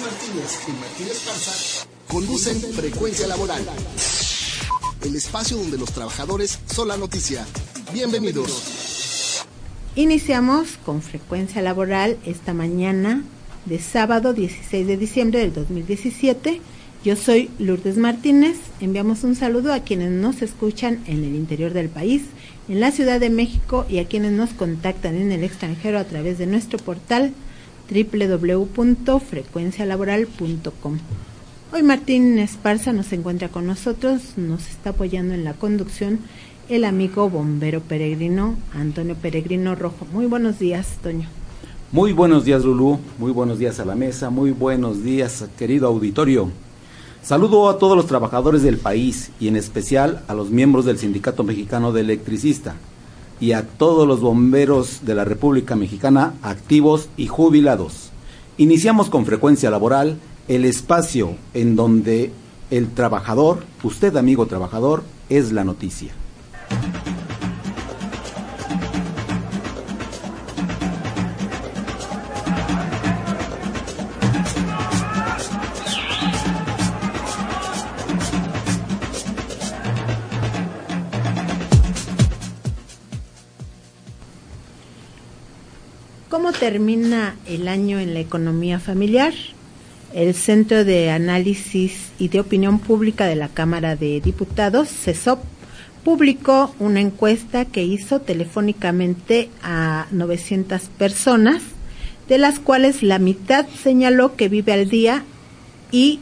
Martínez y Martínez Esparza conducen Frecuencia Laboral, el espacio donde los trabajadores son la noticia. Bienvenidos. Iniciamos con Frecuencia Laboral esta mañana de sábado 16 de diciembre del 2017. Yo soy Lourdes Martínez. Enviamos un saludo a quienes nos escuchan en el interior del país, en la Ciudad de México y a quienes nos contactan en el extranjero a través de nuestro portal www.frecuencialaboral.com. Hoy Martín Esparza nos encuentra con nosotros, nos está apoyando en la conducción el amigo bombero peregrino Antonio Peregrino Rojo. Muy buenos días, Toño. Muy buenos días, Lulú. Muy buenos días a la mesa. Muy buenos días, querido auditorio. Saludo a todos los trabajadores del país y en especial a los miembros del Sindicato Mexicano de Electricista y a todos los bomberos de la República Mexicana activos y jubilados. Iniciamos con frecuencia laboral el espacio en donde el trabajador, usted amigo trabajador, es la noticia. Termina el año en la economía familiar? El Centro de Análisis y de Opinión Pública de la Cámara de Diputados, CESOP, publicó una encuesta que hizo telefónicamente a 900 personas, de las cuales la mitad señaló que vive al día y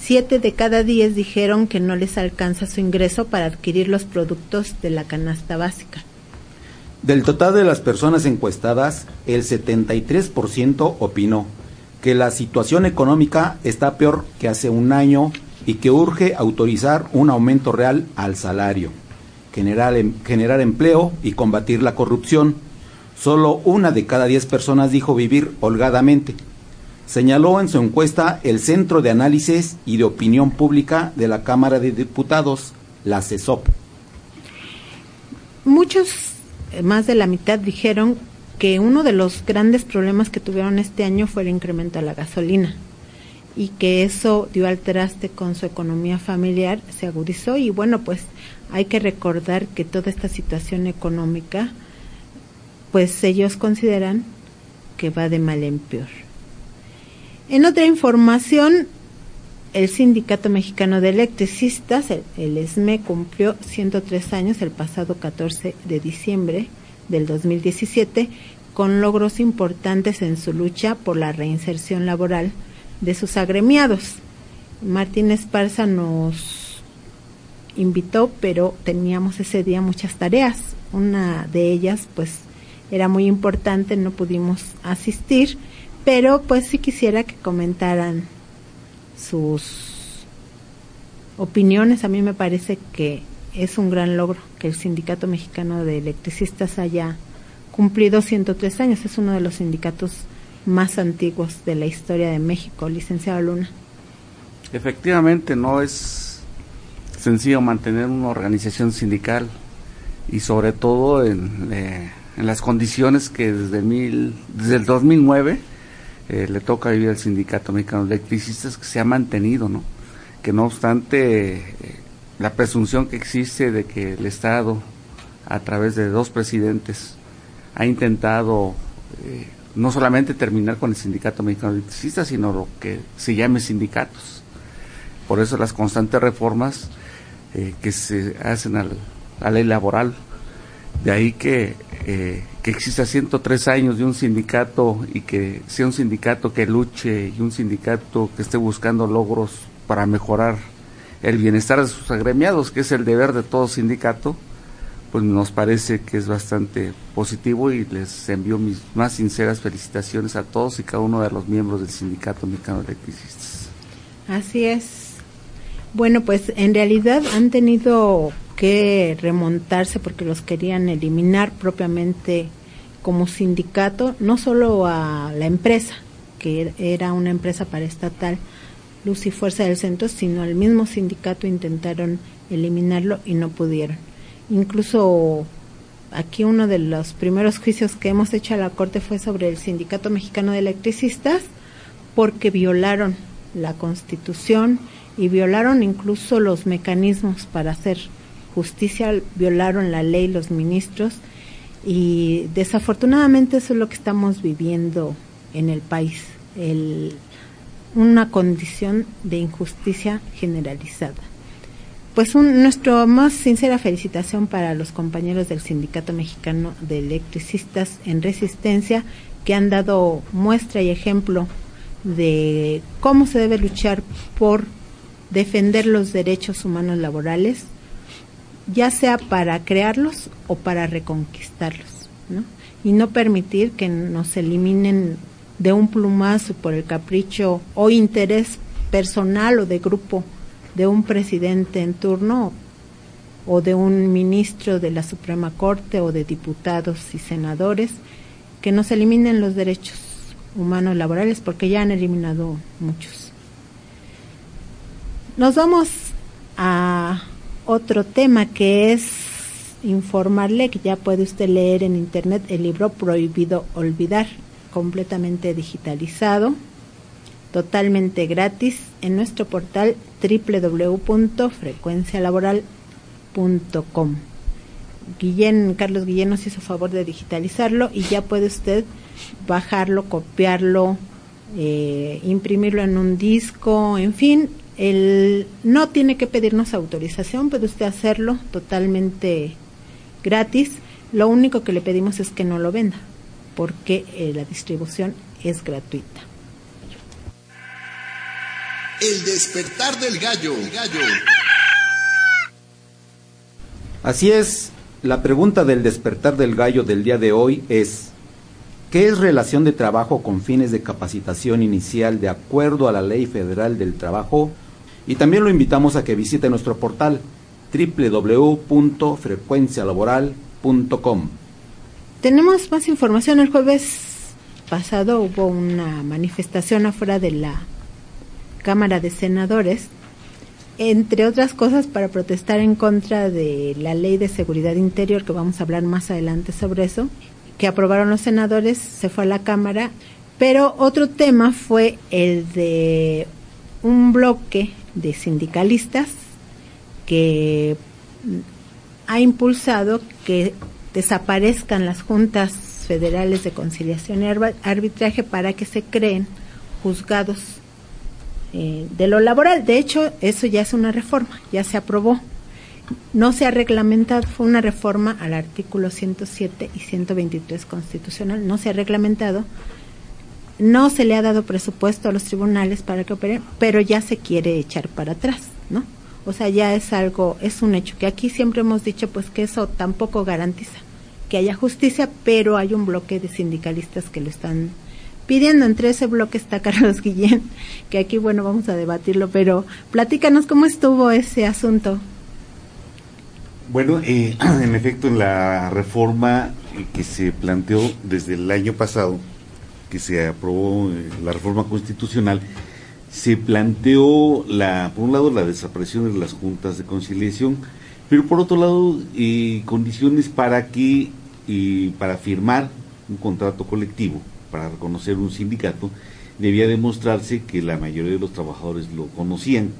siete de cada diez dijeron que no les alcanza su ingreso para adquirir los productos de la canasta básica. Del total de las personas encuestadas, el 73% opinó que la situación económica está peor que hace un año y que urge autorizar un aumento real al salario, generar, em, generar empleo y combatir la corrupción. Solo una de cada diez personas dijo vivir holgadamente. Señaló en su encuesta el Centro de Análisis y de Opinión Pública de la Cámara de Diputados, la CESOP. Muchos más de la mitad dijeron que uno de los grandes problemas que tuvieron este año fue el incremento a la gasolina y que eso dio al traste con su economía familiar, se agudizó y bueno, pues hay que recordar que toda esta situación económica, pues ellos consideran que va de mal en peor. En otra información, el Sindicato Mexicano de Electricistas, el, el ESME, cumplió 103 años el pasado 14 de diciembre del 2017 con logros importantes en su lucha por la reinserción laboral de sus agremiados. Martín Esparza nos invitó, pero teníamos ese día muchas tareas. Una de ellas, pues, era muy importante, no pudimos asistir, pero pues sí quisiera que comentaran sus opiniones. A mí me parece que es un gran logro que el Sindicato Mexicano de Electricistas haya cumplido 103 años. Es uno de los sindicatos más antiguos de la historia de México, licenciado Luna. Efectivamente, no es sencillo mantener una organización sindical y sobre todo en, eh, en las condiciones que desde, mil, desde el 2009 eh, le toca vivir al Sindicato Mexicano de Electricistas que se ha mantenido, ¿no? Que no obstante eh, la presunción que existe de que el Estado, a través de dos presidentes, ha intentado eh, no solamente terminar con el Sindicato Mexicano de Electricistas, sino lo que se llame sindicatos. Por eso las constantes reformas que se hacen a la ley laboral. De ahí que, que exista 103 años de un sindicato y que sea un sindicato que luche y un sindicato que esté buscando logros para mejorar el bienestar de sus agremiados, que es el deber de todo sindicato, pues nos parece que es bastante positivo y les envío mis más sinceras felicitaciones a todos y cada uno de los miembros del Sindicato Mexicano de Electricistas. Así es. Bueno, pues en realidad han tenido que remontarse porque los querían eliminar propiamente como sindicato, no solo a la empresa, que era una empresa paraestatal, Luz y Fuerza del Centro, sino al mismo sindicato intentaron eliminarlo y no pudieron. Incluso aquí uno de los primeros juicios que hemos hecho a la Corte fue sobre el Sindicato Mexicano de Electricistas, porque violaron la Constitución y violaron incluso los mecanismos para hacer justicia, violaron la ley los ministros y desafortunadamente eso es lo que estamos viviendo en el país, el, una condición de injusticia generalizada. Pues un, nuestra más sincera felicitación para los compañeros del Sindicato Mexicano de Electricistas en Resistencia que han dado muestra y ejemplo de cómo se debe luchar por defender los derechos humanos laborales, ya sea para crearlos o para reconquistarlos, ¿no? y no permitir que nos eliminen de un plumazo por el capricho o interés personal o de grupo de un presidente en turno o de un ministro de la Suprema Corte o de diputados y senadores que nos eliminen los derechos humanos laborales porque ya han eliminado muchos. Nos vamos a otro tema que es informarle que ya puede usted leer en internet el libro Prohibido Olvidar, completamente digitalizado, totalmente gratis en nuestro portal www.frecuencialaboral.com. Guillén, Carlos Guillén nos hizo favor de digitalizarlo y ya puede usted bajarlo, copiarlo, eh, imprimirlo en un disco, en fin, el, no tiene que pedirnos autorización, puede usted hacerlo totalmente gratis. Lo único que le pedimos es que no lo venda, porque eh, la distribución es gratuita. El despertar del gallo. gallo. Así es, la pregunta del despertar del gallo del día de hoy es, ¿qué es relación de trabajo con fines de capacitación inicial de acuerdo a la Ley Federal del Trabajo? Y también lo invitamos a que visite nuestro portal www.frecuencialaboral.com. Tenemos más información. El jueves pasado hubo una manifestación afuera de la Cámara de Senadores, entre otras cosas para protestar en contra de la ley de seguridad interior, que vamos a hablar más adelante sobre eso, que aprobaron los senadores, se fue a la Cámara, pero otro tema fue el de un bloque de sindicalistas que ha impulsado que desaparezcan las juntas federales de conciliación y arbitraje para que se creen juzgados eh, de lo laboral. De hecho, eso ya es una reforma, ya se aprobó. No se ha reglamentado, fue una reforma al artículo 107 y 123 constitucional, no se ha reglamentado, no se le ha dado presupuesto a los tribunales para que operen, pero ya se quiere echar para atrás, ¿no? O sea, ya es algo, es un hecho, que aquí siempre hemos dicho pues que eso tampoco garantiza que haya justicia, pero hay un bloque de sindicalistas que lo están pidiendo. Entre ese bloque está Carlos Guillén, que aquí, bueno, vamos a debatirlo, pero platícanos cómo estuvo ese asunto. Bueno, eh, en efecto, la reforma que se planteó desde el año pasado, que se aprobó la reforma constitucional, se planteó, la, por un lado, la desaparición de las juntas de conciliación, pero por otro lado, condiciones para que, para firmar un contrato colectivo, para reconocer un sindicato, debía demostrarse que la mayoría de los trabajadores lo conocían.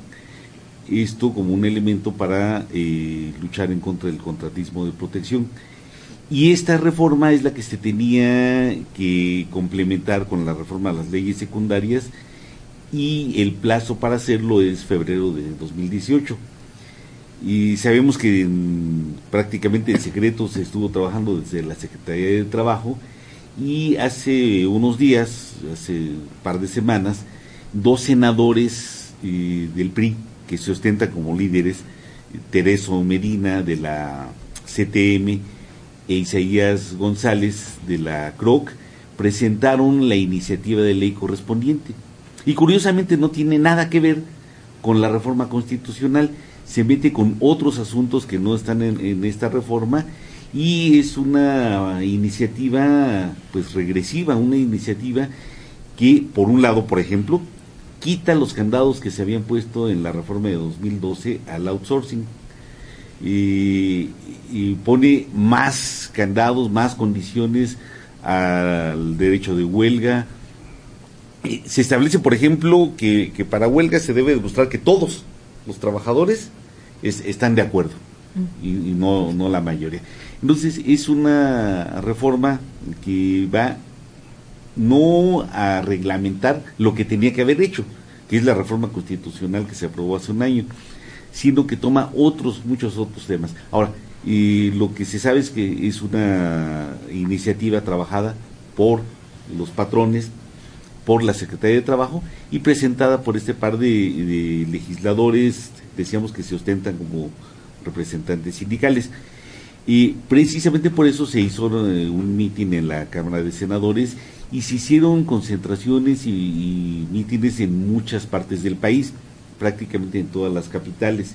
Esto como un elemento para eh, luchar en contra del contratismo de protección. Y esta reforma es la que se tenía que complementar con la reforma de las leyes secundarias y el plazo para hacerlo es febrero de 2018. Y sabemos que prácticamente en secreto se estuvo trabajando desde la Secretaría de Trabajo y hace unos días, hace un par de semanas, dos senadores eh, del PRI que se ostentan como líderes, Tereso Medina de la CTM e Isaías González de la CROC, presentaron la iniciativa de ley correspondiente. Y curiosamente no tiene nada que ver con la reforma constitucional, se mete con otros asuntos que no están en, en esta reforma y es una iniciativa pues regresiva, una iniciativa que por un lado, por ejemplo, quita los candados que se habían puesto en la reforma de 2012 al outsourcing y, y pone más candados, más condiciones al derecho de huelga, se establece, por ejemplo, que, para huelga se debe demostrar que todos los trabajadores están de acuerdo y, no, no la mayoría. Entonces es una reforma que va no a reglamentar lo que tenía que haber hecho, que es la reforma constitucional que se aprobó hace un año, sino que toma otros, muchos otros temas. Ahora, y lo que se sabe es que es una iniciativa trabajada por los patrones, por la Secretaría de Trabajo y presentada por este par de, legisladores, decíamos que se ostentan como representantes sindicales. Y precisamente por eso se hizo eh, un mitin en la Cámara de Senadores y se hicieron concentraciones y, mítines en muchas partes del país, prácticamente en todas las capitales.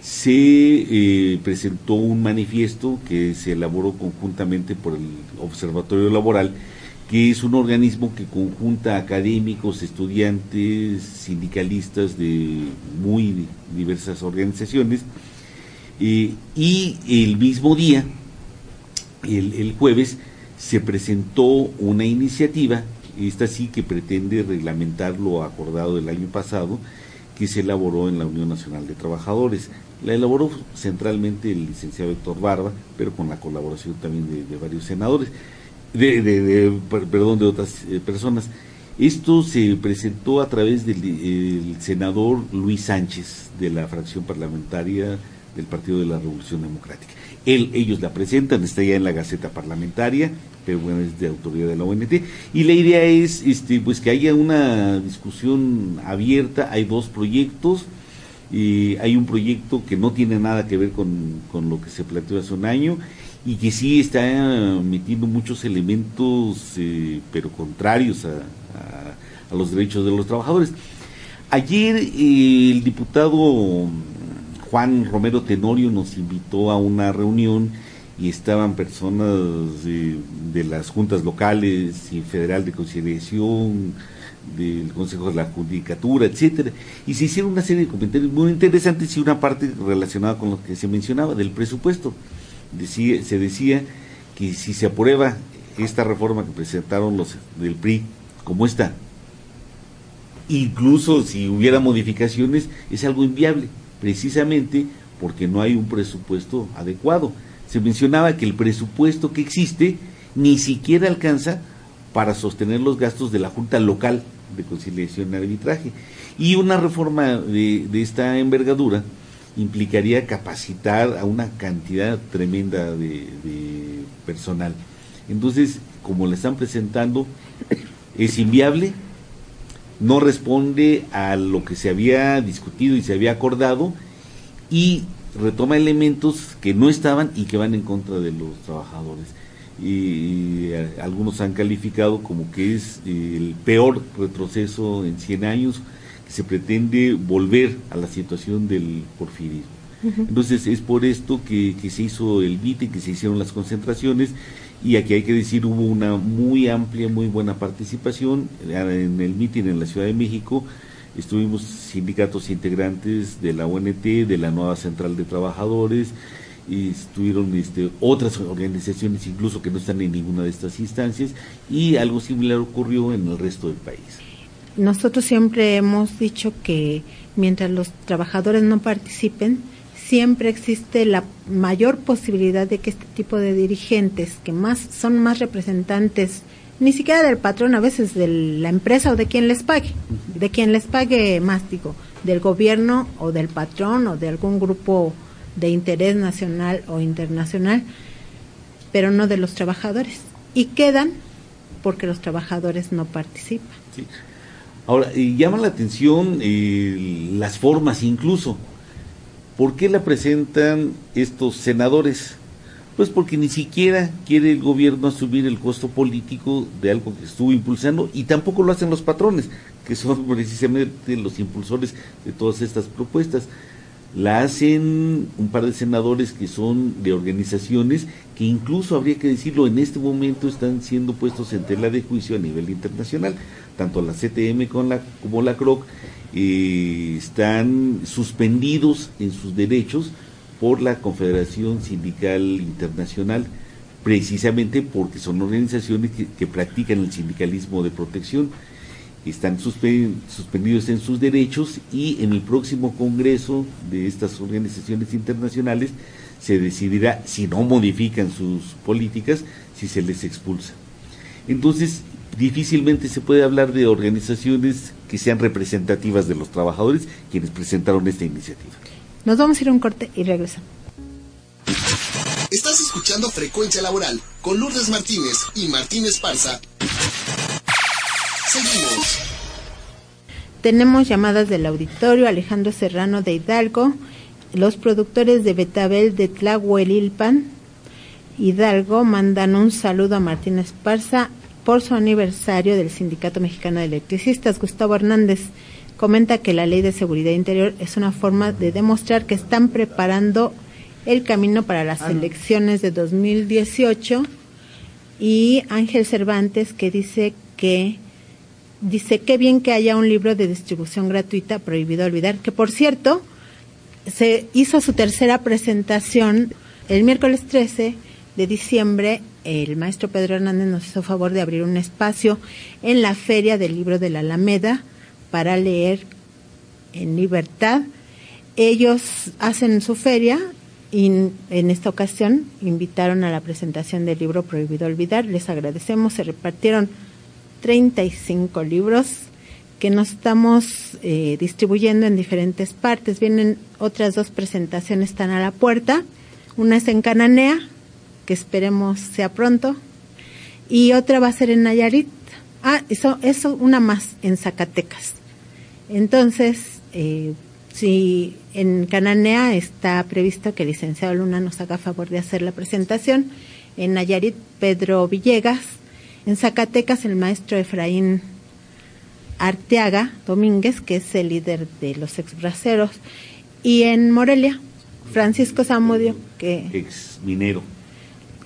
Se eh, presentó un manifiesto que se elaboró conjuntamente por el Observatorio Laboral, que es un organismo que conjunta académicos, estudiantes, sindicalistas de muy diversas organizaciones, eh, y el mismo día, el, jueves, se presentó una iniciativa, esta sí que pretende reglamentar lo acordado el año pasado, que se elaboró en la Unión Nacional de Trabajadores. La elaboró centralmente el licenciado Héctor Barba, pero con la colaboración también de, varios senadores, de, perdón, de otras eh, personas. Esto se presentó a través del senador Luis Sánchez, de la fracción parlamentaria del Partido de la Revolución Democrática. Él, ellos la presentan, está ya en la Gaceta Parlamentaria, pero bueno, es de autoridad de la ONT. Y la idea es este, pues que haya una discusión abierta, hay dos proyectos, y hay un proyecto que no tiene nada que ver con, lo que se planteó hace un año y que sí está metiendo muchos elementos, eh, pero contrarios a, a, los derechos de los trabajadores. Ayer eh, el diputado Juan Romero Tenorio nos invitó a una reunión y estaban personas de, las juntas locales y federal de conciliación, del Consejo de la Judicatura, etcétera, y se hicieron una serie de comentarios muy interesantes y una parte relacionada con lo que se mencionaba del presupuesto. Decía, se decía que si se aprueba esta reforma que presentaron los del PRI como está, incluso si hubiera modificaciones, es algo inviable precisamente porque no hay un presupuesto adecuado. Se mencionaba que el presupuesto que existe ni siquiera alcanza para sostener los gastos de la Junta Local de Conciliación y Arbitraje. Y una reforma de, esta envergadura implicaría capacitar a una cantidad tremenda de, de personal. Entonces, como le están presentando, es inviable, no responde a lo que se había discutido y se había acordado y retoma elementos que no estaban y que van en contra de los trabajadores. Y, algunos han calificado como que es eh, el peor retroceso en 100 años, que se pretende volver a la situación del porfirismo. Entonces es por esto que, que se hizo el MITE, que se hicieron las concentraciones y aquí hay que decir hubo una muy amplia, muy buena participación en el mitin en la Ciudad de México. Estuvimos sindicatos integrantes de la ONT, de la nueva Central de Trabajadores, y estuvieron este, otras organizaciones incluso que no están en ninguna de estas instancias y algo similar ocurrió en el resto del país. Nosotros siempre hemos dicho que mientras los trabajadores no participen, siempre existe la mayor posibilidad de que este tipo de dirigentes, que más son más representantes, ni siquiera del patrón, a veces de la empresa o de quien les pague, de quien les pague más, digo, del gobierno o del patrón o de algún grupo de interés nacional o internacional, pero no de los trabajadores. Y quedan porque los trabajadores no participan. Ahora, y llama la atención eh, las formas incluso ¿Por qué la presentan estos senadores? Pues porque ni siquiera quiere el gobierno asumir el costo político de algo que estuvo impulsando y tampoco lo hacen los patrones, que son precisamente los impulsores de todas estas propuestas. La hacen un par de senadores que son de organizaciones que incluso habría que decirlo en este momento están siendo puestos en tela de juicio a nivel internacional, tanto la CTM como la, como la CROC eh, están suspendidos en sus derechos por la Confederación Sindical Internacional, precisamente porque son organizaciones que, practican el sindicalismo de protección. están suspendidos en sus derechos y en el próximo Congreso de estas organizaciones internacionales se decidirá si no modifican sus políticas, si se les expulsa. Entonces, difícilmente se puede hablar de organizaciones que sean representativas de los trabajadores quienes presentaron esta iniciativa. Nos vamos a ir a un corte y regresamos. Estás escuchando Frecuencia Laboral con Lourdes Martínez y Martínez Parza. Seguimos. Tenemos llamadas del auditorio Alejandro Serrano de Hidalgo, los productores de Betabel de Tlahuelilpan, Hidalgo, mandan un saludo a Martínez Parza por su aniversario del Sindicato Mexicano de Electricistas. Gustavo Hernández comenta que la Ley de Seguridad Interior es una forma de demostrar que están preparando el camino para las ah, elecciones de 2018 y Ángel Cervantes que dice que dice que bien que haya un libro de distribución gratuita prohibido olvidar que por cierto se hizo su tercera presentación el miércoles 13 de diciembre. El maestro Pedro Hernández nos hizo favor de abrir un espacio en la Feria del Libro de la Alameda para leer en libertad. Ellos hacen su feria y en esta ocasión invitaron a la presentación del libro Prohibido Olvidar. Les agradecemos, se repartieron 35 libros que nos estamos eh, distribuyendo en diferentes partes. Vienen otras dos presentaciones, están a la puerta. Una es en Cananea, que esperemos sea pronto. Y otra va a ser en Nayarit. Ah, eso, eso una más en Zacatecas. Entonces, eh, si en Cananea está previsto que el licenciado Luna nos haga favor de hacer la presentación, en Nayarit Pedro Villegas, en Zacatecas el maestro Efraín Arteaga Domínguez, que es el líder de los exbraceros, y en Morelia Francisco Zamudio, que ex minero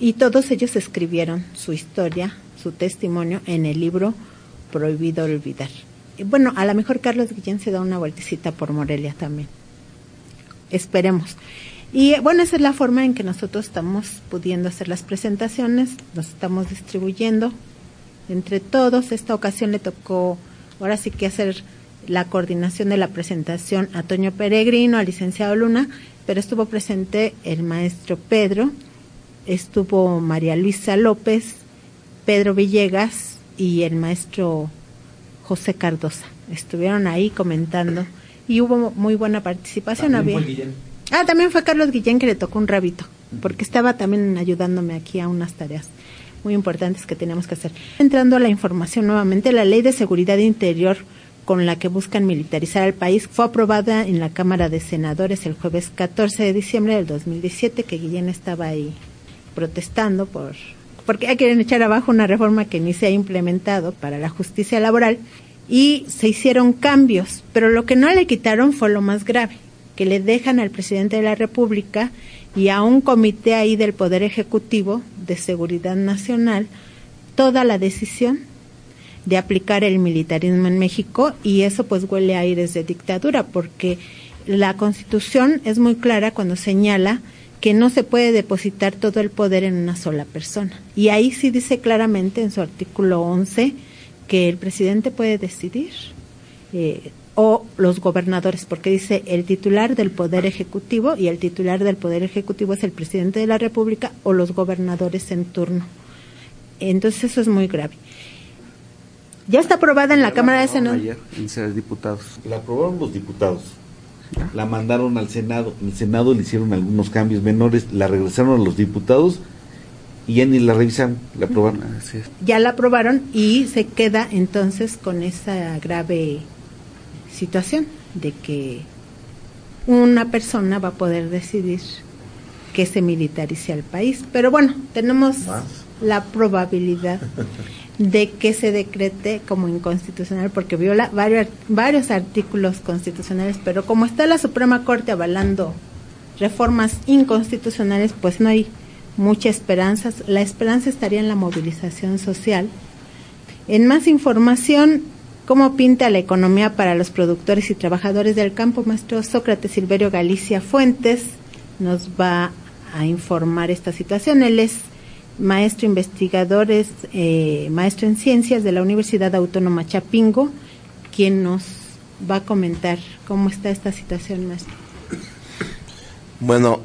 y todos ellos escribieron su historia, su testimonio en el libro Prohibido Olvidar. Bueno, a lo mejor Carlos Guillén se da una vueltecita por Morelia también. Esperemos. Y bueno, esa es la forma en que nosotros estamos pudiendo hacer las presentaciones, nos estamos distribuyendo entre todos. Esta ocasión le tocó, ahora sí que hacer la coordinación de la presentación a Toño Peregrino, al licenciado Luna, pero estuvo presente el maestro Pedro, estuvo María Luisa López, Pedro Villegas y el maestro José Cardosa. Estuvieron ahí comentando y hubo muy buena participación. Había... ah, también fue Carlos Guillén que le tocó un rabito, porque estaba también ayudándome aquí a unas tareas muy importantes que teníamos que hacer. Entrando a la información nuevamente, la Ley de Seguridad Interior con la que buscan militarizar al país fue aprobada en la Cámara de Senadores el jueves 14 de diciembre del 2017, que Guillén estaba ahí protestando por porque quieren echar abajo una reforma que ni se ha implementado para la justicia laboral y se hicieron cambios, pero lo que no le quitaron fue lo más grave, que le dejan al presidente de la República y a un comité ahí del Poder Ejecutivo de Seguridad Nacional toda la decisión de aplicar el militarismo en México y eso pues huele a aires de dictadura porque la Constitución es muy clara cuando señala que no se puede depositar todo el poder en una sola persona. Y ahí sí dice claramente en su artículo 11 que el presidente puede decidir eh, o los gobernadores, porque dice el titular del poder ejecutivo y el titular del poder ejecutivo es el presidente de la República o los gobernadores en turno. Entonces eso es muy grave. Ya está aprobada en la, Cámara de Senadores. diputados. La aprobaron los diputados la mandaron al Senado, en el Senado le hicieron algunos cambios menores, la regresaron a los diputados y ya ni la revisaron, la aprobaron. Ya la aprobaron y se queda entonces con esa grave situación de que una persona va a poder decidir que se militarice al país. Pero bueno, tenemos la probabilidad de que se decrete como inconstitucional porque viola varios, varios artículos constitucionales, pero como está la Suprema Corte avalando reformas inconstitucionales, pues no hay mucha esperanza. La esperanza estaría en la movilización social. En más información, ¿cómo pinta la economía para los productores y trabajadores del campo? Maestro Sócrates Silverio Galicia Fuentes nos va a informar esta situación. Él es maestro investigador, es eh, maestro en ciencias de la Universidad Autónoma Chapingo quien nos va a comentar cómo está esta situación, maestro. Bueno,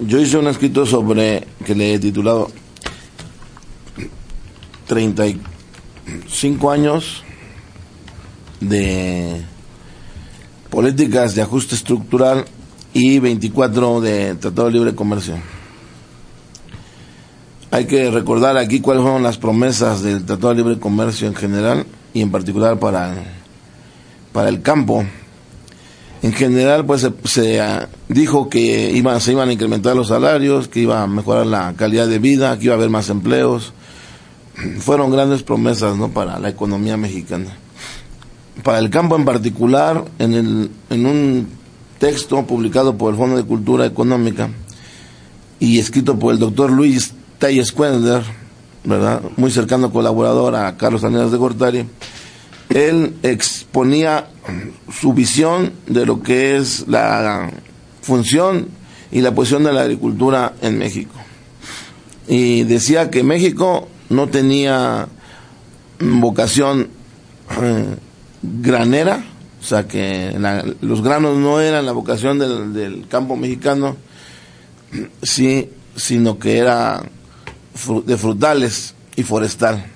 yo hice un escrito sobre que le he titulado 35 años de políticas de ajuste estructural y 24 de Tratado de Libre Comercio. Hay que recordar aquí cuáles fueron las promesas del Tratado de Libre Comercio en general y en particular para, para el campo. En general, pues se, ah, dijo que se iban a incrementar los salarios, que iba a mejorar la calidad de vida, que iba a haber más empleos. Fueron grandes promesas ¿no? para la economía mexicana. Para el campo en particular, en, el, en un texto publicado por el Fondo de Cultura Económica y escrito por el doctor Luis Tayes Quender, ¿verdad? muy cercano colaborador a Carlos Daniel de Gortari, él exponía su visión de lo que es la función y la posición de la agricultura en México. Y decía que México no tenía vocación eh, granera, o sea que los granos no eran la vocación del, campo mexicano, sí, sino que era de frutales y forestal.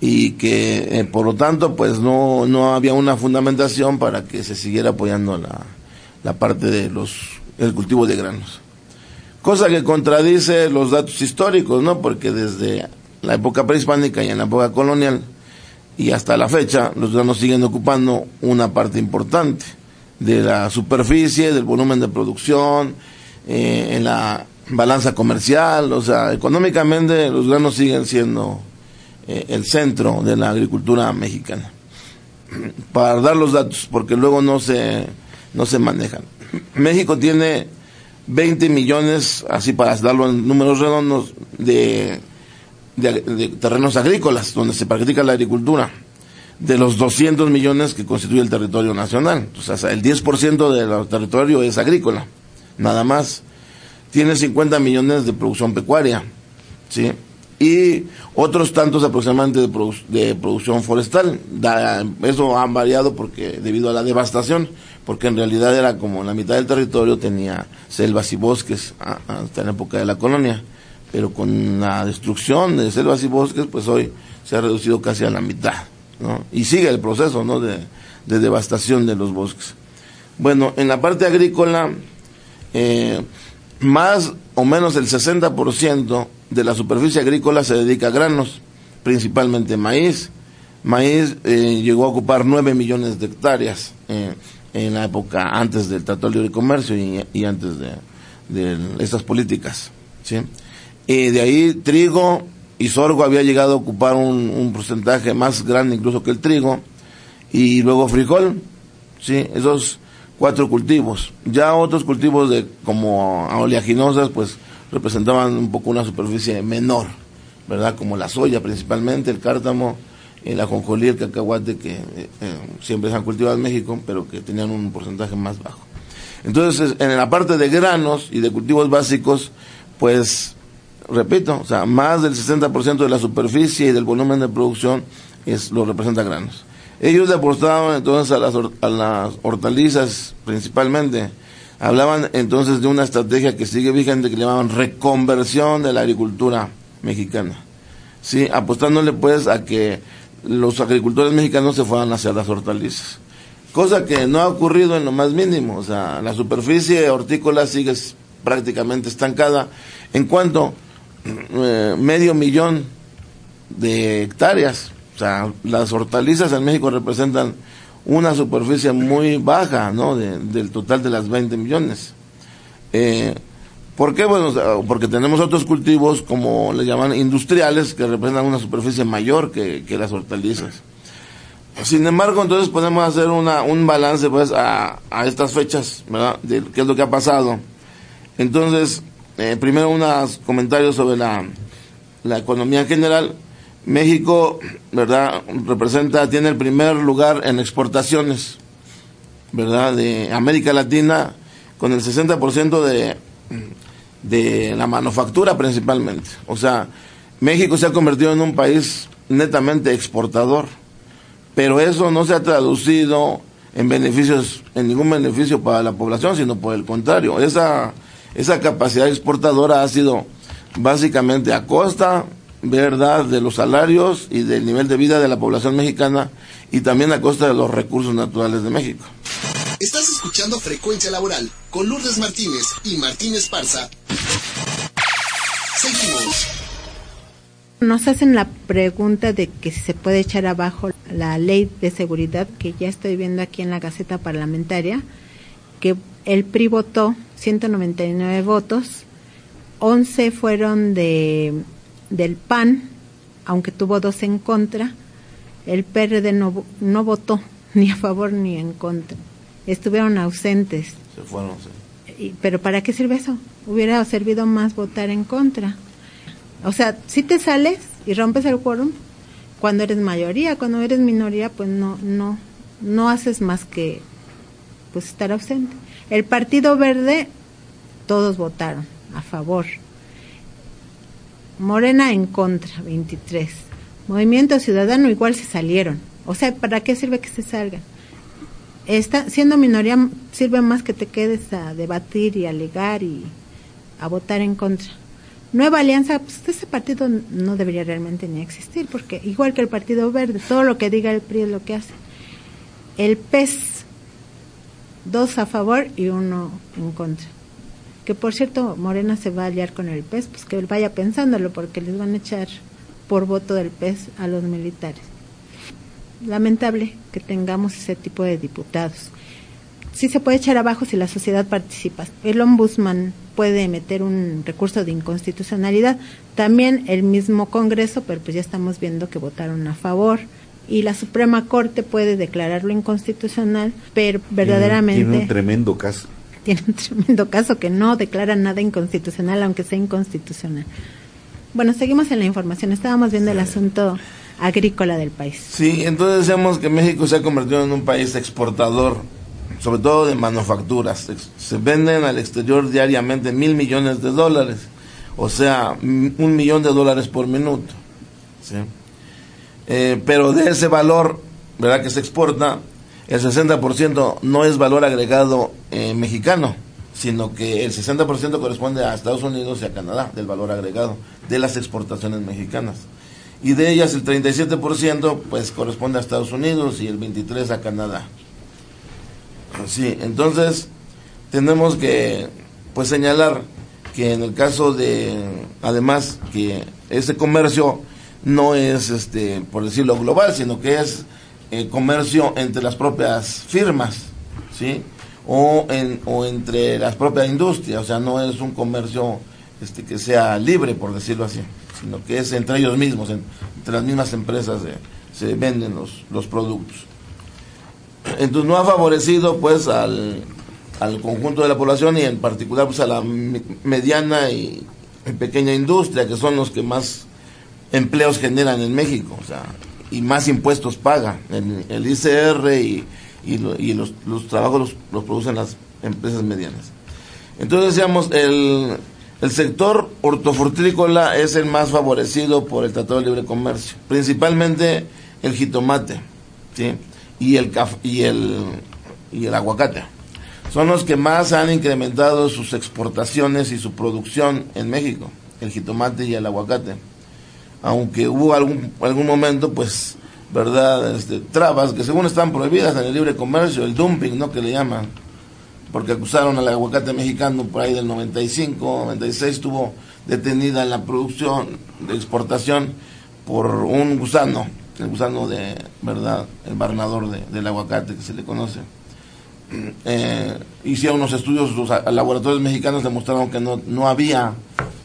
Y que eh, por lo tanto pues no, no había una fundamentación para que se siguiera apoyando la, la parte de los el cultivo de granos. Cosa que contradice los datos históricos no porque desde la época prehispánica y en la época colonial y hasta la fecha los granos siguen ocupando una parte importante de la superficie del volumen de producción eh, en la balanza comercial o sea económicamente los granos siguen siendo eh, el centro de la agricultura mexicana. Para dar los datos, porque luego no se, no se manejan. México tiene 20 millones, así para darlo en números redondos, de, de, terrenos agrícolas donde se practica la agricultura, de los 200 millones que constituye el territorio nacional. O sea, el 10% del territorio es agrícola, nada más. Tiene 50 millones de producción pecuaria, ¿sí? y otros tantos aproximadamente de, producción forestal. eso ha variado porque debido a la devastación, porque en realidad era como la mitad del territorio tenía selvas y bosques hasta en la época de la colonia, pero con la destrucción de selvas y bosques, pues hoy se ha reducido casi a la mitad, ¿no? Y sigue el proceso, ¿no? De, de devastación de los bosques. Bueno, en la parte agrícola, eh, más o menos el 60% de la superficie agrícola se dedica a granos, principalmente maíz. Maíz eh, llegó a ocupar 9 millones de hectáreas eh, en la época antes del Tratado de Libre Comercio y, antes de, estas políticas. ¿sí? Y de ahí trigo y sorgo había llegado a ocupar un, un, porcentaje más grande incluso que el trigo. Y luego frijol, ¿sí? esos cuatro cultivos. Ya otros cultivos de como oleaginosas, pues representaban un poco una superficie menor, ¿verdad? Como la soya principalmente, el cártamo, el ajonjolí, el cacahuate, que eh, eh, siempre se han cultivado en México, pero que tenían un porcentaje más bajo. Entonces, en la parte de granos y de cultivos básicos, pues, repito, o sea, más del 60% de la superficie y del volumen de producción es, lo representa granos. Ellos apostaban entonces a las, a las hortalizas principalmente, Hablaban entonces de una estrategia que sigue vigente que llamaban reconversión de la agricultura mexicana. Sí, apostándole pues a que los agricultores mexicanos se fueran hacia las hortalizas. Cosa que no ha ocurrido en lo más mínimo. O sea, la superficie hortícola sigue prácticamente estancada en cuanto eh, medio millón de hectáreas. O sea, las hortalizas en México representan una superficie muy baja ¿no? del total de las 20 millones. Eh, ¿Por qué? Bueno, porque tenemos otros cultivos, como le llaman industriales, que representan una superficie mayor que, las hortalizas. Sin embargo, entonces podemos hacer una, un balance pues a, a estas fechas, ¿verdad? De qué es lo que ha pasado. Entonces, eh, primero unos comentarios sobre la, la economía en general. México, ¿verdad? Representa, tiene el primer lugar en exportaciones, ¿verdad? De América Latina, con el 60% de, de la manufactura principalmente. O sea, México se ha convertido en un país netamente exportador. pero eso no se ha traducido en beneficios, en ningún beneficio para la población, sino por el contrario, esa, esa capacidad exportadora ha sido básicamente a costa, verdad, de los salarios y del nivel de vida de la población mexicana y también a costa de los recursos naturales de México. Estás escuchando Frecuencia Laboral con Lourdes Martínez y Martínez Parza. Seguimos. Nos hacen la pregunta de que si se puede echar abajo la ley de seguridad que ya estoy viendo aquí en la Gaceta Parlamentaria, que el PRI votó 199 votos, 11 fueron de del PAN, aunque tuvo dos en contra, el PRD no, no votó ni a favor ni en contra. Estuvieron ausentes. Se fueron, Y, pero ¿para qué sirve eso? Hubiera servido más votar en contra. O sea, si te sales y rompes el quórum, cuando eres mayoría, cuando eres minoría, pues no, no, no haces más que pues estar ausente. El Partido Verde, todos votaron a favor. Morena en contra, 23. Movimiento Ciudadano igual se salieron. O sea, ¿para qué sirve que se salgan? Está, siendo minoría sirve más que te quedes a debatir y alegar y a votar en contra. Nueva Alianza, pues ese partido no debería realmente ni existir, porque igual que el Partido Verde, todo lo que diga el PRI es lo que hace. El PES, dos a favor y uno en contra. Que por cierto, Morena se va a aliar con el PES, pues que vaya pensándolo, porque les van a echar por voto del PES a los militares. Lamentable que tengamos ese tipo de diputados. Sí se puede echar abajo si la sociedad participa. El ombudsman puede meter un recurso de inconstitucionalidad. También el mismo Congreso, pero pues ya estamos viendo que votaron a favor. Y la Suprema Corte puede declararlo inconstitucional, pero verdaderamente... Tiene, un tremendo caso. Tiene un tremendo caso que no declara nada inconstitucional, aunque sea inconstitucional. Bueno, seguimos en la información. Estábamos viendo el asunto agrícola del país. Sí, entonces decíamos que México se ha convertido en un país exportador, sobre todo de manufacturas. Se venden al exterior diariamente mil millones de dólares, o sea, un millón de dólares por minuto. Eh, pero de ese valor, ¿verdad? Que se exporta, el 60% no es valor agregado eh, mexicano, sino que el 60% corresponde a Estados Unidos y a Canadá del valor agregado de las exportaciones mexicanas y de ellas el 37% pues corresponde a Estados Unidos y el 23% a Canadá. Sí, entonces tenemos que pues señalar que en el caso de además que ese comercio no es este por decirlo global, sino que es eh, comercio entre las propias firmas, ¿sí? O, en, o entre las propias industrias, o sea, no es un comercio este que sea libre, por decirlo así sino que es entre ellos mismos, entre las mismas empresas se venden los, los productos. Entonces no ha favorecido pues al, al conjunto de la población y en particular pues a la mediana y, pequeña industria, que son los que más empleos generan en México, o sea, y más impuestos pagan. El, ICR y, y, los, los, trabajos los, producen las empresas medianas. Entonces decíamos, el, el sector hortofrutícola es el más favorecido por el Tratado de Libre Comercio, principalmente el jitomate ¿sí? y, el y, el, y el aguacate. Son los que más han incrementado sus exportaciones y su producción en México, el jitomate y el aguacate. Aunque hubo algún, algún momento, pues, ¿verdad?, este, trabas que según están prohibidas en el libre comercio, el dumping, ¿no?, que le llaman porque acusaron al aguacate mexicano por ahí del 95, 96, estuvo detenida en la producción de exportación por un gusano, el gusano de, ¿verdad?, el barnador del aguacate que se le conoce. Eh, hicieron unos estudios, los laboratorios mexicanos demostraron que no, no había,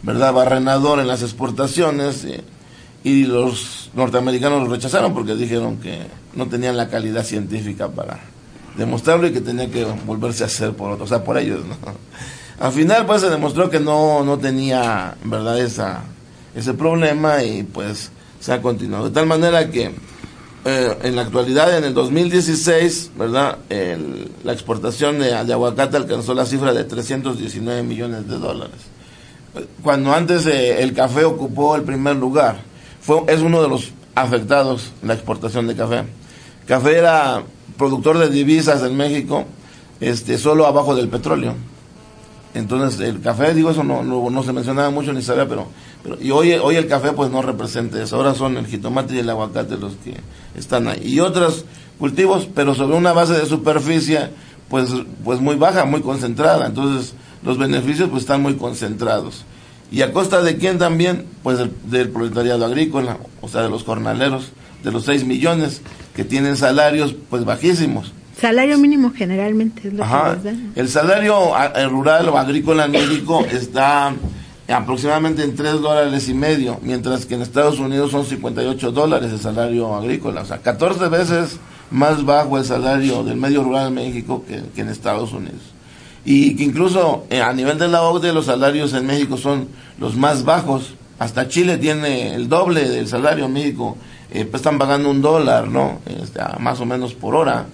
¿verdad?, barrenador en las exportaciones eh, y los norteamericanos lo rechazaron porque dijeron que no tenían la calidad científica para demostrarlo y que tenía que volverse a hacer por otros, o sea, por ellos, ¿no? Al final, pues se demostró que no, no tenía, ¿verdad?, esa, ese problema y pues se ha continuado. De tal manera que eh, en la actualidad, en el 2016, ¿verdad?, la exportación de, aguacate alcanzó la cifra de 319 millones de dólares. Cuando antes eh, el café ocupó el primer lugar, fue, es uno de los afectados la exportación de café café era productor de divisas en México, este, solo abajo del petróleo. Entonces, el café, digo, eso no, no, se mencionaba mucho ni sabía, pero, pero y hoy, hoy el café pues no representa eso. Ahora son el jitomate y el aguacate los que están ahí. Y otros cultivos, pero sobre una base de superficie pues, pues muy baja, muy concentrada. Entonces, los beneficios pues están muy concentrados. ¿Y a costa de quién también? Pues del, proletariado agrícola, o sea, de los jornaleros, de los 6 millones que tienen salarios pues bajísimos. Salario mínimo generalmente es lo que El salario rural o agrícola en México está aproximadamente en 3 dólares y medio, mientras que en Estados Unidos son 58 dólares el salario agrícola, o sea, 14 veces más bajo el salario del medio rural en México que, que en Estados Unidos y que incluso eh, a nivel de la OCDE los salarios en México son los más bajos. Hasta Chile tiene el doble del salario en México, eh, pues están pagando un dólar, ¿no? Este, más o menos por hora,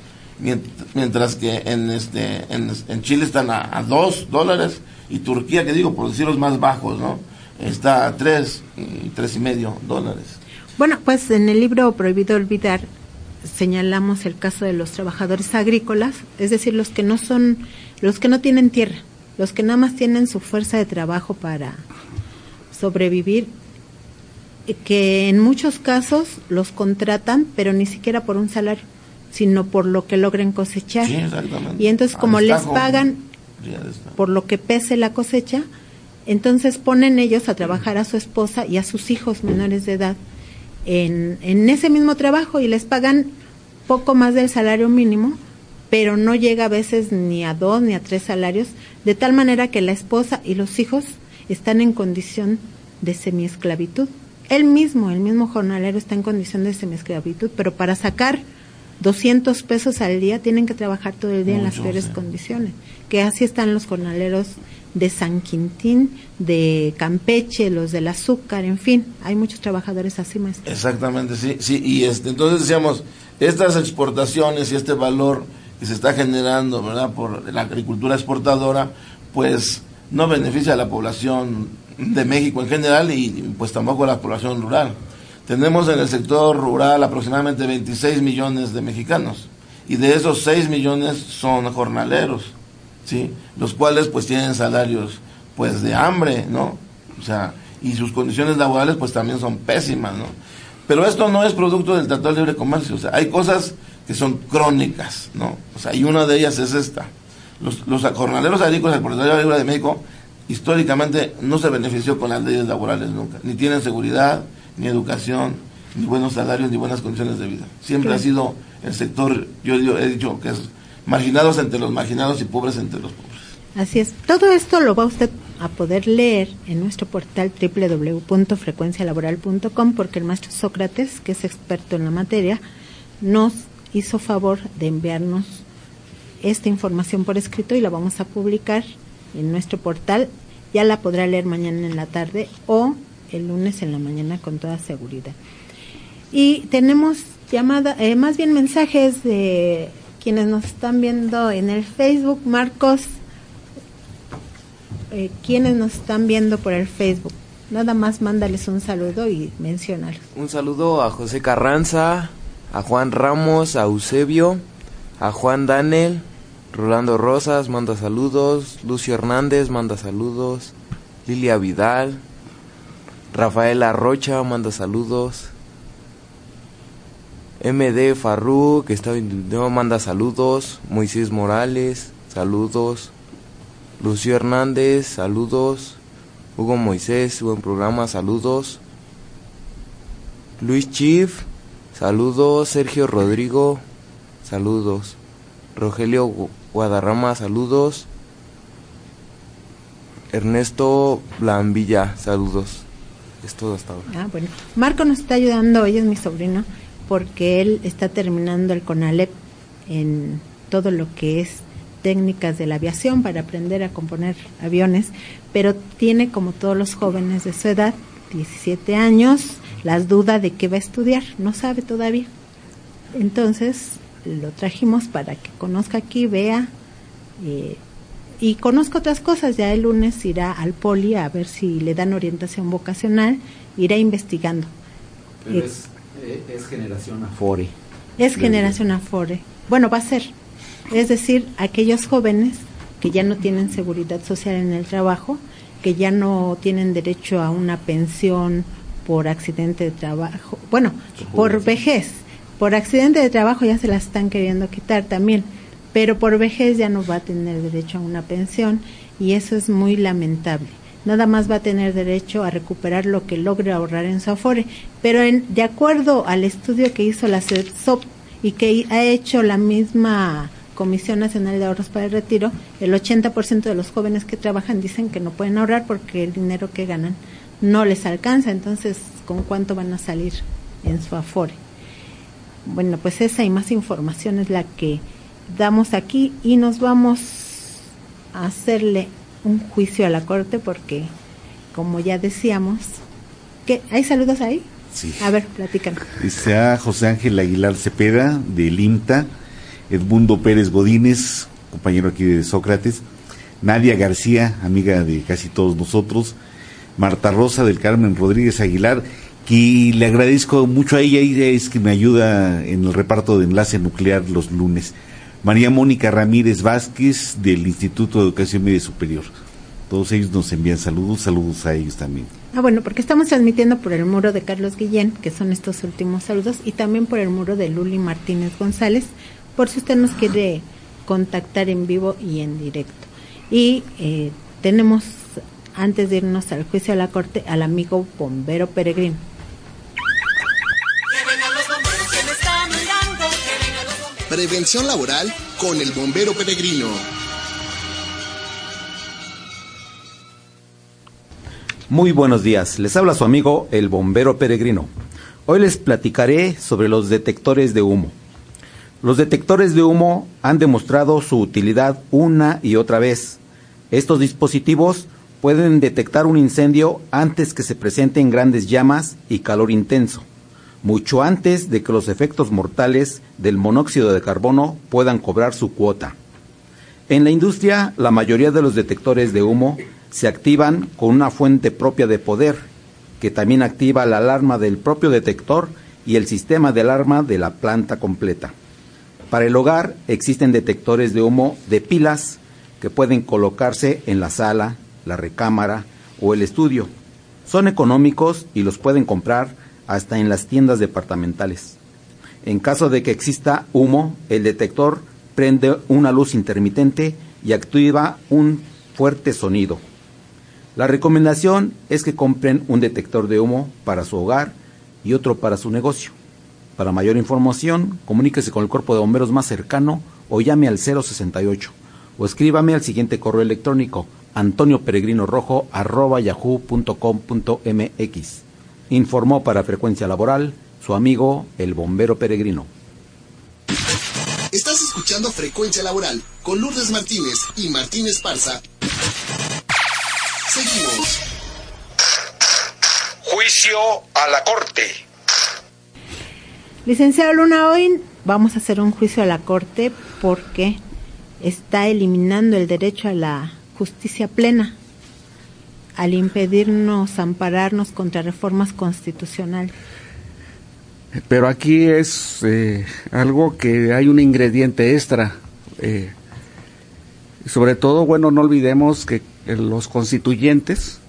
mientras que en este en, Chile están a, dos dólares y Turquía, que digo, por decir los más bajos, ¿no? Está a tres tres y medio dólares. Bueno, pues en el libro Prohibido Olvidar señalamos el caso de los trabajadores agrícolas, es decir, los que no son los que no tienen tierra, los que nada más tienen su fuerza de trabajo para sobrevivir, que en muchos casos los contratan, pero ni siquiera por un salario, sino por lo que logren cosechar. y entonces como les pagan por lo que pese la cosecha, entonces ponen ellos a trabajar a su esposa y a sus hijos menores de edad en, en ese mismo trabajo y les pagan poco más del salario mínimo pero no llega a veces ni a dos ni a tres salarios, de tal manera que la esposa y los hijos están en condición de semiesclavitud. Él mismo, el mismo jornalero está en condición de semiesclavitud, pero para sacar 200 pesos al día tienen que trabajar todo el día en las peores condiciones, que así están los jornaleros de San Quintín, de Campeche, los del azúcar, en fin, hay muchos trabajadores así, maestro. Exactamente, sí, sí, y este, entonces decíamos, estas exportaciones y este valor que se está generando, ¿verdad?, por la agricultura exportadora, pues no beneficia a la población de México en general y pues tampoco a la población rural. Tenemos en el sector rural aproximadamente 26 millones de mexicanos y de esos 6 millones son jornaleros, ¿sí? Los cuales pues tienen salarios pues de hambre, ¿no? O sea, y sus condiciones laborales pues también son pésimas, ¿no? Pero esto no es producto del Tratado de Libre Comercio, o sea, hay cosas que son crónicas, ¿no? O sea, y una de ellas es esta. Los, los jornaleros agrícolas del Proletariado Agrícola de México históricamente no se benefició con las leyes laborales nunca, ni tienen seguridad, ni educación, ni buenos salarios, ni buenas condiciones de vida. Siempre ha sido el sector, yo he dicho que es marginados entre los marginados y pobres entre los pobres. Así es. Todo esto lo va usted a poder leer en nuestro portal www.frecuencialaboral.com porque el maestro Sócrates, que es experto en la materia, nos hizo favor de enviarnos esta información por escrito y la vamos a publicar en nuestro portal. Ya la podrá leer mañana en la tarde o el lunes en la mañana con toda seguridad. Y tenemos llamada, eh, más bien mensajes de quienes nos están viendo en el Facebook. Marcos, eh, quienes nos están viendo por el Facebook. Nada más mándales un saludo y mencionarlos. Un saludo a José Carranza, a Juan Ramos, a Eusebio, a Juan Daniel, Rolando Rosas manda saludos, Lucio Hernández manda saludos, Lilia Vidal, Rafaela Rocha manda saludos, MD Farru que está no, manda saludos, Moisés Morales, saludos, Lucio Hernández, saludos, Hugo Moisés, buen programa, saludos, Luis Chief, Saludos, Sergio Rodrigo. Saludos. Rogelio Guadarrama, saludos. Ernesto Blanvilla, saludos. Es todo hasta ahora. Ah, bueno. Marco nos está ayudando, hoy es mi sobrino, porque él está terminando el CONALEP en todo lo que es técnicas de la aviación para aprender a componer aviones, pero tiene como todos los jóvenes de su edad, 17 años, las dudas de qué va a estudiar, no sabe todavía. Entonces lo trajimos para que conozca aquí, vea eh, y conozca otras cosas. Ya el lunes irá al poli a ver si le dan orientación vocacional, irá investigando. Pero es, eh, es, generación Afore. Es generación Afore. Bueno, va a ser. Es decir, aquellos jóvenes que ya no tienen seguridad social en el trabajo, que ya no tienen derecho a una pensión por accidente de trabajo, bueno, por vejez, por accidente de trabajo ya se las están queriendo quitar también, pero por vejez ya no va a tener derecho a una pensión y eso es muy lamentable. Nada más va a tener derecho a recuperar lo que logre ahorrar en su afore, pero en, de acuerdo al estudio que hizo la CEPSOP y que ha hecho la misma Comisión Nacional de Ahorros para el Retiro, el 80% de los jóvenes que trabajan dicen que no pueden ahorrar porque el dinero que ganan no les alcanza, entonces, ¿con cuánto van a salir en su afore? Bueno, pues esa y más información es la que damos aquí y nos vamos a hacerle un juicio a la corte porque, como ya decíamos, ¿qué? ¿hay saludos ahí? Sí. A ver, platican. Dice a José Ángel Aguilar Cepeda, del IMTA, Edmundo Pérez Godínez, compañero aquí de Sócrates, Nadia García, amiga de casi todos nosotros, Marta Rosa del Carmen Rodríguez Aguilar, que le agradezco mucho a ella, ella es que me ayuda en el reparto de enlace nuclear los lunes. María Mónica Ramírez Vázquez del Instituto de Educación Media Superior. Todos ellos nos envían saludos, saludos a ellos también. Ah, bueno, porque estamos transmitiendo por el muro de Carlos Guillén, que son estos últimos saludos, y también por el muro de Luli Martínez González, por si usted nos quiere contactar en vivo y en directo. Y eh, tenemos, antes de irnos al juicio a la corte, al amigo bombero peregrino. Prevención laboral con el bombero peregrino. Muy buenos días, les habla su amigo el bombero peregrino. Hoy les platicaré sobre los detectores de humo. Los detectores de humo han demostrado su utilidad una y otra vez. Estos dispositivos pueden detectar un incendio antes que se presenten grandes llamas y calor intenso, mucho antes de que los efectos mortales del monóxido de carbono puedan cobrar su cuota. En la industria, la mayoría de los detectores de humo se activan con una fuente propia de poder, que también activa la alarma del propio detector y el sistema de alarma de la planta completa. Para el hogar existen detectores de humo de pilas que pueden colocarse en la sala, la recámara o el estudio. Son económicos y los pueden comprar hasta en las tiendas departamentales. En caso de que exista humo, el detector prende una luz intermitente y activa un fuerte sonido. La recomendación es que compren un detector de humo para su hogar y otro para su negocio. Para mayor información, comuníquese con el cuerpo de bomberos más cercano o llame al 068 o escríbame al siguiente correo electrónico antonioperegrinorojo@yahoo.com.mx. Informó para Frecuencia Laboral su amigo el bombero peregrino. Estás escuchando Frecuencia Laboral con Lourdes Martínez y Martínez Parza. Seguimos. Juicio a la Corte. Licenciado Luna, hoy vamos a hacer un juicio a la Corte porque está eliminando el derecho a la justicia plena al impedirnos ampararnos contra reformas constitucionales. Pero aquí es eh, algo que hay un ingrediente extra. Eh, sobre todo, bueno, no olvidemos que los constituyentes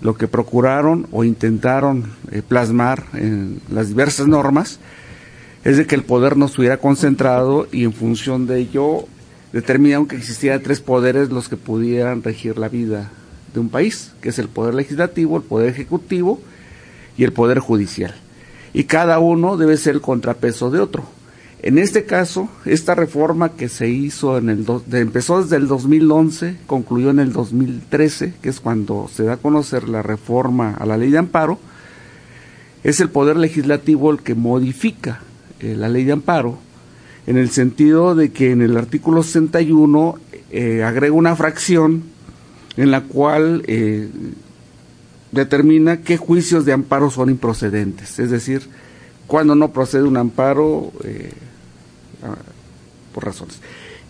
lo que procuraron o intentaron eh, plasmar en las diversas normas es de que el poder no estuviera concentrado y en función de ello determinaron que existían tres poderes los que pudieran regir la vida de un país, que es el poder legislativo, el poder ejecutivo y el poder judicial. Y cada uno debe ser el contrapeso de otro. En este caso, esta reforma que se hizo en el empezó desde el 2011, concluyó en el 2013, que es cuando se da a conocer la reforma a la ley de amparo, es el poder legislativo el que modifica eh, la ley de amparo en el sentido de que en el artículo 61 eh, agrega una fracción en la cual eh, determina qué juicios de amparo son improcedentes, es decir, cuando no procede un amparo eh, ah, por razones.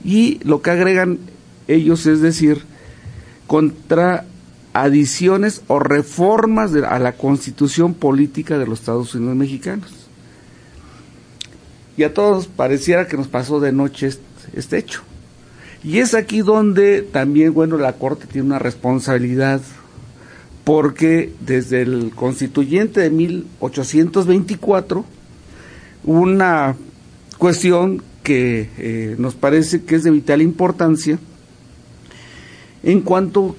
Y lo que agregan ellos es decir, contra adiciones o reformas a la constitución política de los Estados Unidos mexicanos. Y a todos pareciera que nos pasó de noche este, hecho. Y es aquí donde también, bueno, la Corte tiene una responsabilidad, porque desde el constituyente de 1824 hubo una cuestión que eh, nos parece que es de vital importancia en cuanto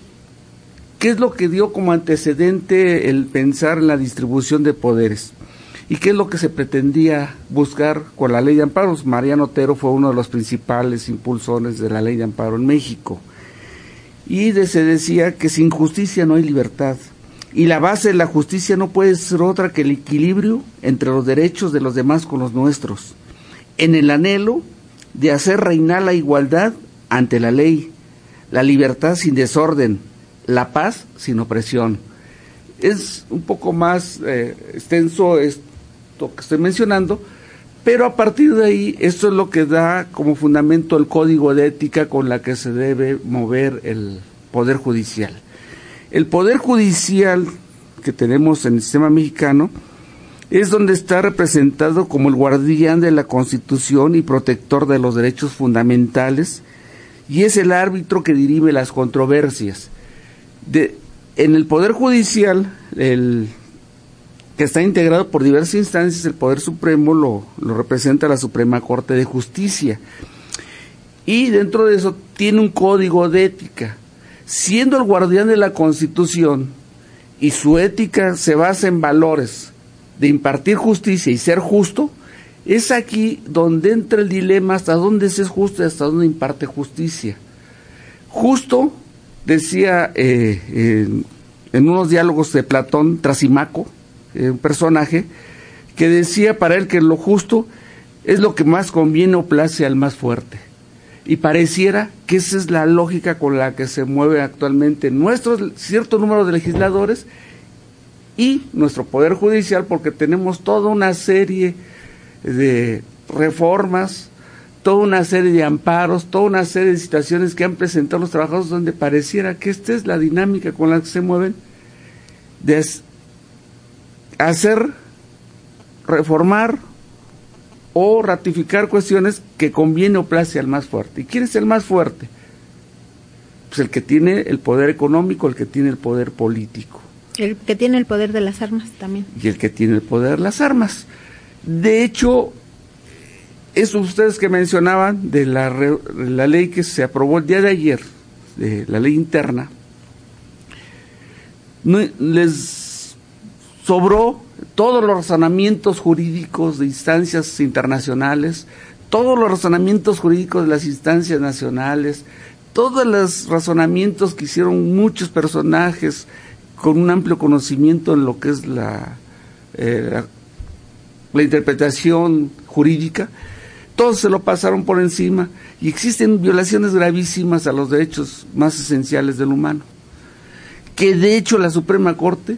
qué es lo que dio como antecedente el pensar en la distribución de poderes y qué es lo que se pretendía buscar con la ley de amparos. Mariano Otero fue uno de los principales impulsores de la ley de amparo en México. Y se decía que sin justicia no hay libertad. Y la base de la justicia no puede ser otra que el equilibrio entre los derechos de los demás con los nuestros, en el anhelo de hacer reinar la igualdad ante la ley, la libertad sin desorden, la paz sin opresión. Es un poco más eh, extenso esto que estoy mencionando, pero a partir de ahí esto es lo que da como fundamento el código de ética con la que se debe mover el Poder Judicial. El Poder Judicial que tenemos en el sistema mexicano es donde está representado como el guardián de la Constitución y protector de los derechos fundamentales y es el árbitro que dirime las controversias. De, en el Poder Judicial, el, que está integrado por diversas instancias, el Poder Supremo lo, lo representa la Suprema Corte de Justicia. Y dentro de eso tiene un código de ética. Siendo el guardián de la Constitución y su ética se basa en valores de impartir justicia y ser justo, es aquí donde entra el dilema hasta dónde se es justo y hasta dónde imparte justicia. Justo, decía eh, en, unos diálogos de Platón, Trasimaco, eh, un personaje, que decía para él que lo justo es lo que más conviene o place al más fuerte. Y pareciera que esa es la lógica con la que se mueve actualmente nuestro cierto número de legisladores y nuestro Poder Judicial, porque tenemos toda una serie de reformas, toda una serie de amparos, toda una serie de situaciones que han presentado los trabajadores donde pareciera que esta es la dinámica con la que se mueven, de hacer, reformar o ratificar cuestiones que conviene o place al más fuerte. ¿Y quién es el más fuerte? Pues el que tiene el poder económico, el que tiene el poder político. El que tiene el poder de las armas también. Y el que tiene el poder de las armas. De hecho, eso ustedes que mencionaban de la, la ley que se aprobó el día de ayer, de la ley interna, les sobró todos los razonamientos jurídicos de instancias internacionales, todos los razonamientos jurídicos de las instancias nacionales, todos los razonamientos que hicieron muchos personajes con un amplio conocimiento en lo que es la, eh, la, interpretación jurídica, todos se lo pasaron por encima y existen violaciones gravísimas a los derechos más esenciales del humano, que de hecho la Suprema Corte,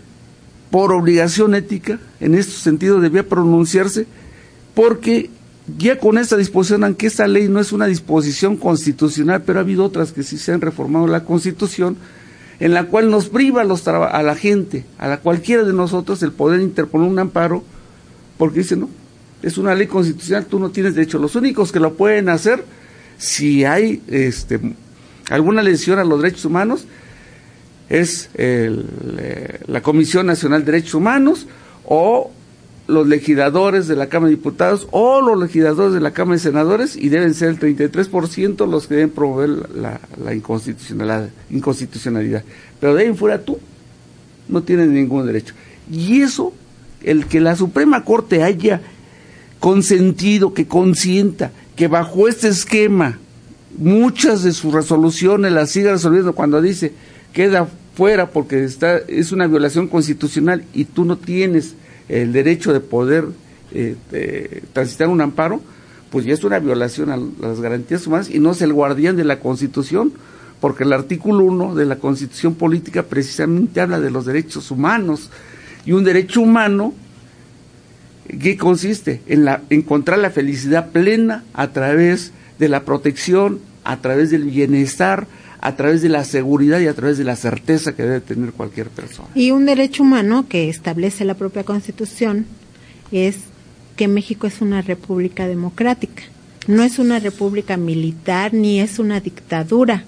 por obligación ética, en este sentido debía pronunciarse, porque ya con esta disposición, aunque esta ley no es una disposición constitucional, pero ha habido otras que sí se han reformado la Constitución, en la cual nos priva a, a la gente, a la cualquiera de nosotros, el poder interponer un amparo, porque dice, no, es una ley constitucional, tú no tienes derecho. Los únicos que lo pueden hacer, si hay este, alguna lesión a los derechos humanos, es eh, la Comisión Nacional de Derechos Humanos o los legisladores de la Cámara de Diputados o los legisladores de la Cámara de Senadores y deben ser el 33% los que deben promover la, la inconstitucionalidad, inconstitucionalidad. Pero de ahí en fuera tú no tienes ningún derecho. Y eso, el que la Suprema Corte haya consentido, que consienta, que bajo este esquema muchas de sus resoluciones las siga resolviendo cuando dice queda fuera porque está es una violación constitucional y tú no tienes el derecho de poder eh, transitar un amparo, pues ya es una violación a las garantías humanas y no es el guardián de la Constitución, porque el artículo 1 de la Constitución Política precisamente habla de los derechos humanos y un derecho humano ¿qué consiste? En la, encontrar la felicidad plena a través de la protección, a través del bienestar, a través de la seguridad y a través de la certeza que debe tener cualquier persona. Y un derecho humano que establece la propia Constitución es que México es una república democrática. No es una república militar ni es una dictadura.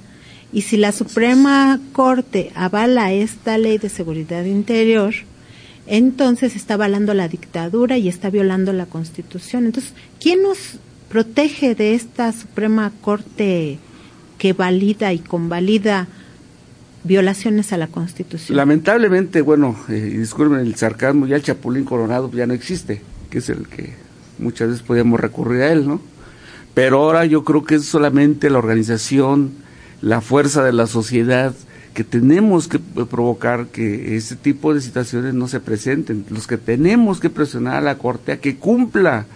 Y si la Suprema Corte avala esta ley de seguridad interior, entonces está avalando la dictadura y está violando la Constitución. Entonces, ¿quién nos protege de esta Suprema Corte que valida y convalida violaciones a la Constitución? Lamentablemente, bueno, eh, disculpen el sarcasmo, ya el Chapulín Coronado ya no existe, que es el que muchas veces podíamos recurrir a él, ¿no? Pero ahora yo creo que es solamente la organización, la fuerza de la sociedad, que tenemos que provocar que ese tipo de situaciones no se presenten, los que tenemos que presionar a la Corte a que cumpla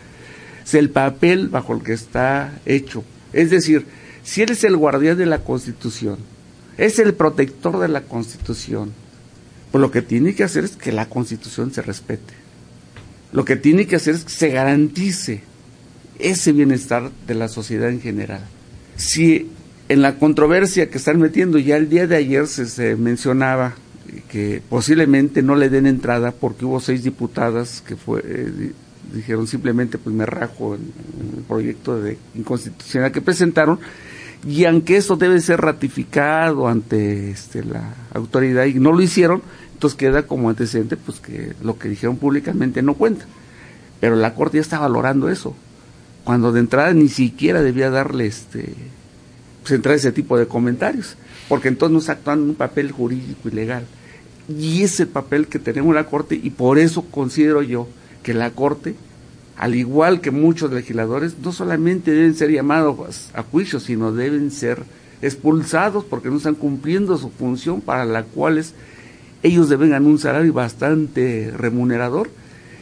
el papel bajo el que está hecho. Es decir, si él es el guardián de la Constitución, es el protector de la Constitución, pues lo que tiene que hacer es que la Constitución se respete. Lo que tiene que hacer es que se garantice ese bienestar de la sociedad en general. Si en la controversia que están metiendo, ya el día de ayer se, mencionaba que posiblemente no le den entrada porque hubo seis diputadas que fue, eh, dijeron simplemente pues me rajo en, el proyecto de inconstitucional que presentaron y aunque eso debe ser ratificado ante este, la autoridad y no lo hicieron, entonces queda como antecedente pues que lo que dijeron públicamente no cuenta. Pero la Corte ya está valorando eso, cuando de entrada ni siquiera debía darle este pues, entrar ese tipo de comentarios, porque entonces nos actúan en un papel jurídico y legal. Y ese papel que tenemos en la Corte, y por eso considero yo que la Corte, al igual que muchos legisladores, no solamente deben ser llamados a juicio, sino deben ser expulsados porque no están cumpliendo su función para la cual ellos deben ganar un salario bastante remunerador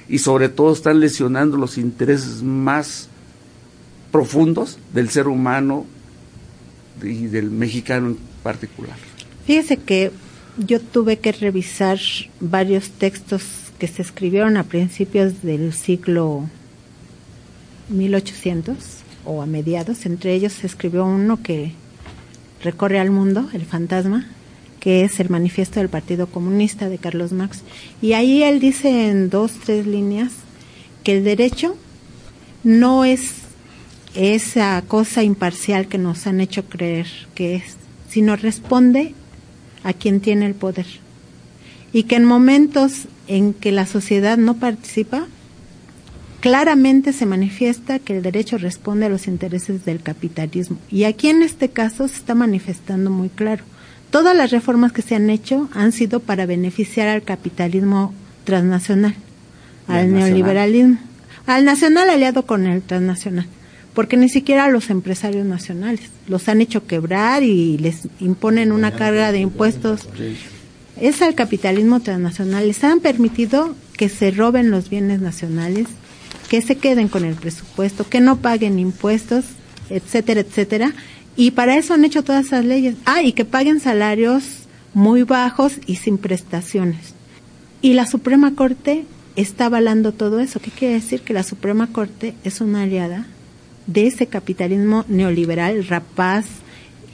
y sobre todo están lesionando los intereses más profundos del ser humano y del mexicano en particular. Fíjese que yo tuve que revisar varios textos que se escribieron a principios del siglo 1800 o a mediados. Entre ellos se escribió uno que recorre al mundo, El Fantasma, que es el manifiesto del Partido Comunista de Carlos Marx. Y ahí él dice en dos, tres líneas que el derecho no es esa cosa imparcial que nos han hecho creer que es, sino responde a quien tiene el poder. Y que en momentos en que la sociedad no participa, claramente se manifiesta que el derecho responde a los intereses del capitalismo. Y aquí en este caso se está manifestando muy claro. Todas las reformas que se han hecho han sido para beneficiar al capitalismo transnacional, al neoliberalismo, al nacional aliado con el transnacional porque ni siquiera los empresarios nacionales los han hecho quebrar y les imponen una carga de impuestos. Es al capitalismo transnacional. Les han permitido que se roben los bienes nacionales, que se queden con el presupuesto, que no paguen impuestos, etcétera, etcétera. Y para eso han hecho todas esas leyes. Ah, y que paguen salarios muy bajos y sin prestaciones. Y la Suprema Corte está avalando todo eso. ¿Qué quiere decir? Que la Suprema Corte es una aliada de ese capitalismo neoliberal rapaz,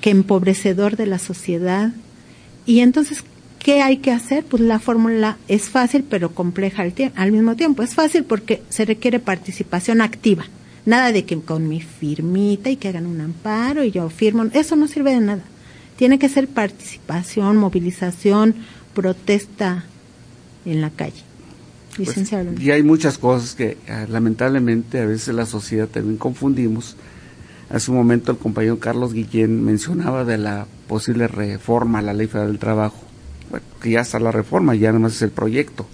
que empobrecedor de la sociedad. Y entonces, ¿qué hay que hacer? Pues la fórmula es fácil, pero compleja al, al mismo tiempo. Es fácil porque se requiere participación activa. Nada de que con mi firmita y que hagan un amparo y yo firmo. Eso no sirve de nada. Tiene que ser participación, movilización, protesta en la calle. Pues, y hay muchas cosas que ah, lamentablemente a veces la sociedad también confundimos. Hace un momento el compañero Carlos Guillén mencionaba de la posible reforma a la Ley Federal del Trabajo. Que ya está la reforma, ya nada más es el proyecto.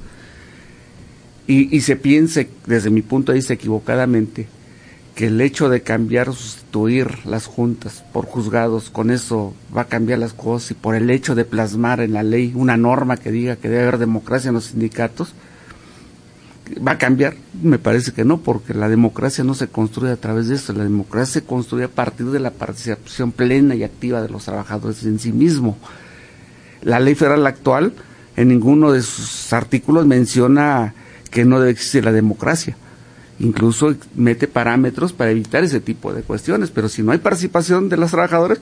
Y, y se piense, desde mi punto de vista equivocadamente, que el hecho de cambiar o sustituir las juntas por juzgados, con eso va a cambiar las cosas y por el hecho de plasmar en la ley una norma que diga que debe haber democracia en los sindicatos, va a cambiar? Me parece que no, porque la democracia no se construye a través de eso, la democracia se construye a partir de la participación plena y activa de los trabajadores en sí mismo. La ley federal actual en ninguno de sus artículos menciona que no debe existir la democracia. Incluso mete parámetros para evitar ese tipo de cuestiones, pero si no hay participación de los trabajadores,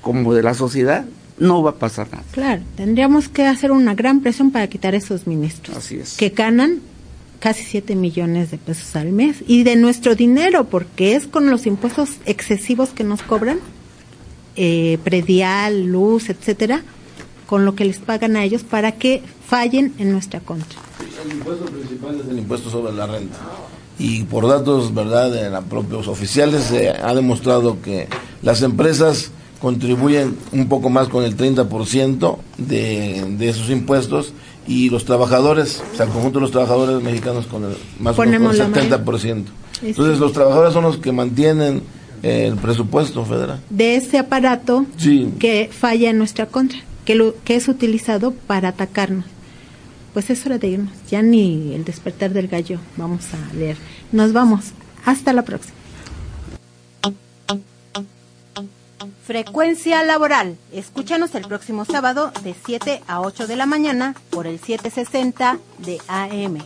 como de la sociedad, no va a pasar nada. Claro, tendríamos que hacer una gran presión para quitar esos ministros. Así es. Que ganan casi 7 millones de pesos al mes y de nuestro dinero, porque es con los impuestos excesivos que nos cobran, eh, predial, luz, etcétera, con lo que les pagan a ellos para que fallen en nuestra contra. El impuesto principal es el impuesto sobre la renta. Y por datos, ¿verdad?, de los propios oficiales se ha demostrado que las empresas contribuyen un poco más con el 30% de, de esos impuestos y los trabajadores, o sea, el conjunto de los trabajadores mexicanos con el, más o menos con el 70%. Entonces los trabajadores son los que mantienen el presupuesto federal. De ese aparato que falla en nuestra contra, que, es utilizado para atacarnos. Pues es hora de irnos, ya ni el despertar del gallo vamos a leer. Nos vamos, hasta la próxima. Frecuencia laboral. Escúchanos el próximo sábado de 7 a 8 de la mañana por el 760 de AM.